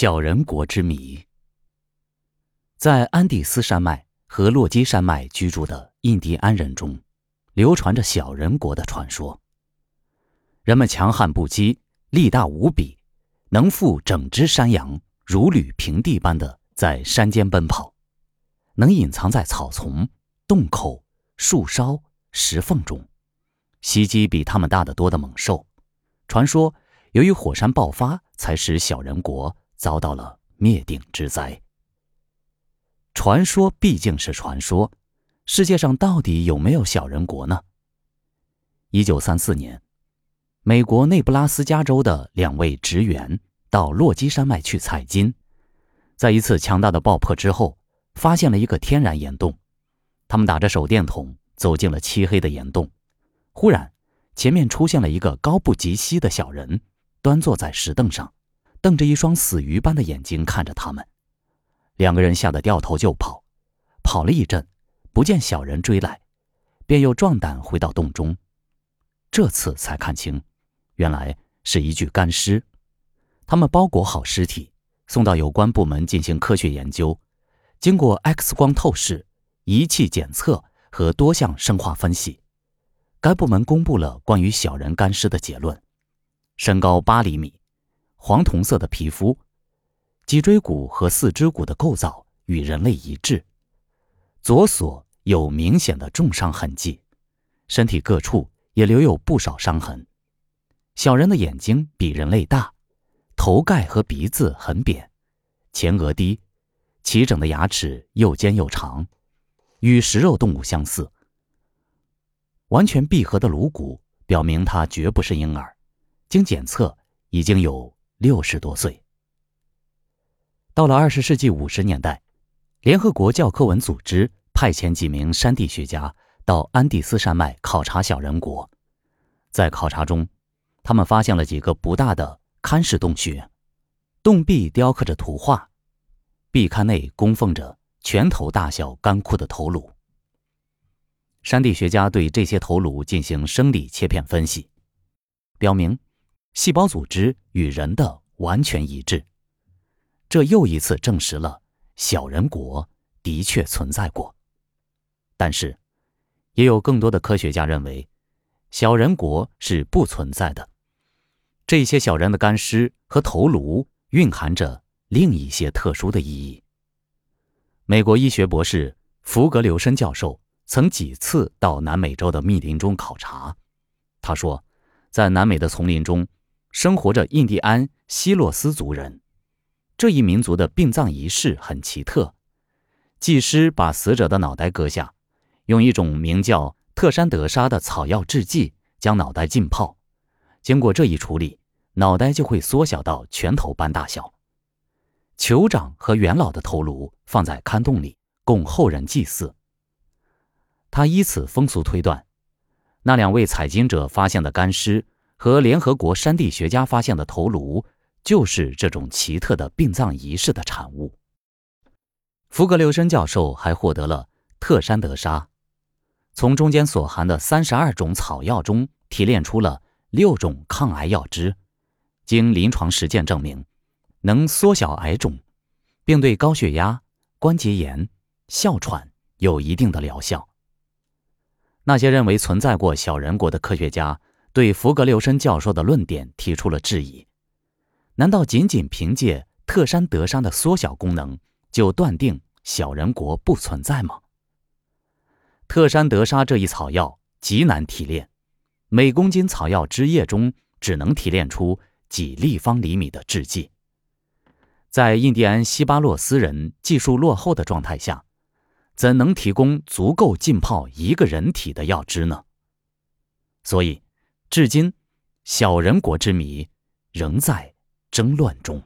小人国之谜。在安第斯山脉和落基山脉居住的印第安人中，流传着小人国的传说。人们强悍不羁，力大无比，能负整只山羊，如履平地般的在山间奔跑，能隐藏在草丛、洞口、树梢、石缝中，袭击比他们大得多的猛兽。传说，由于火山爆发，才使小人国。遭到了灭顶之灾。传说毕竟是传说，世界上到底有没有小人国呢？一九三四年，美国内布拉斯加州的两位职员到落基山脉去采金，在一次强大的爆破之后，发现了一个天然岩洞。他们打着手电筒走进了漆黑的岩洞，忽然，前面出现了一个高不及膝的小人，端坐在石凳上。瞪着一双死鱼般的眼睛看着他们，两个人吓得掉头就跑，跑了一阵，不见小人追来，便又壮胆回到洞中，这次才看清，原来是一具干尸。他们包裹好尸体，送到有关部门进行科学研究，经过 X 光透视、仪器检测和多项生化分析，该部门公布了关于小人干尸的结论：身高八厘米。黄铜色的皮肤，脊椎骨和四肢骨的构造与人类一致，左锁有明显的重伤痕迹，身体各处也留有不少伤痕。小人的眼睛比人类大，头盖和鼻子很扁，前额低，齐整的牙齿又尖又长，与食肉动物相似。完全闭合的颅骨表明他绝不是婴儿，经检测已经有。六十多岁。到了二十世纪五十年代，联合国教科文组织派遣几名山地学家到安第斯山脉考察小人国。在考察中，他们发现了几个不大的龛式洞穴，洞壁雕刻着图画，壁龛内供奉着拳头大小干枯的头颅。山地学家对这些头颅进行生理切片分析，表明。细胞组织与人的完全一致，这又一次证实了小人国的确存在过。但是，也有更多的科学家认为，小人国是不存在的。这些小人的干尸和头颅蕴含着另一些特殊的意义。美国医学博士福格留申教授曾几次到南美洲的密林中考察，他说，在南美的丛林中。生活着印第安希洛斯族人，这一民族的殡葬仪式很奇特。祭师把死者的脑袋割下，用一种名叫特山德沙的草药制剂将脑袋浸泡。经过这一处理，脑袋就会缩小到拳头般大小。酋长和元老的头颅放在龛洞里，供后人祭祀。他依此风俗推断，那两位采金者发现的干尸。和联合国山地学家发现的头颅，就是这种奇特的殡葬仪式的产物。福格留申教授还获得了特山德沙，从中间所含的三十二种草药中提炼出了六种抗癌药汁，经临床实践证明，能缩小癌肿，并对高血压、关节炎、哮喘有一定的疗效。那些认为存在过小人国的科学家。对福格留申教授的论点提出了质疑：难道仅仅凭借特山德山的缩小功能，就断定小人国不存在吗？特山德沙这一草药极难提炼，每公斤草药汁液中只能提炼出几立方厘米的制剂，在印第安西巴洛斯人技术落后的状态下，怎能提供足够浸泡一个人体的药汁呢？所以。至今，小人国之谜仍在争乱中。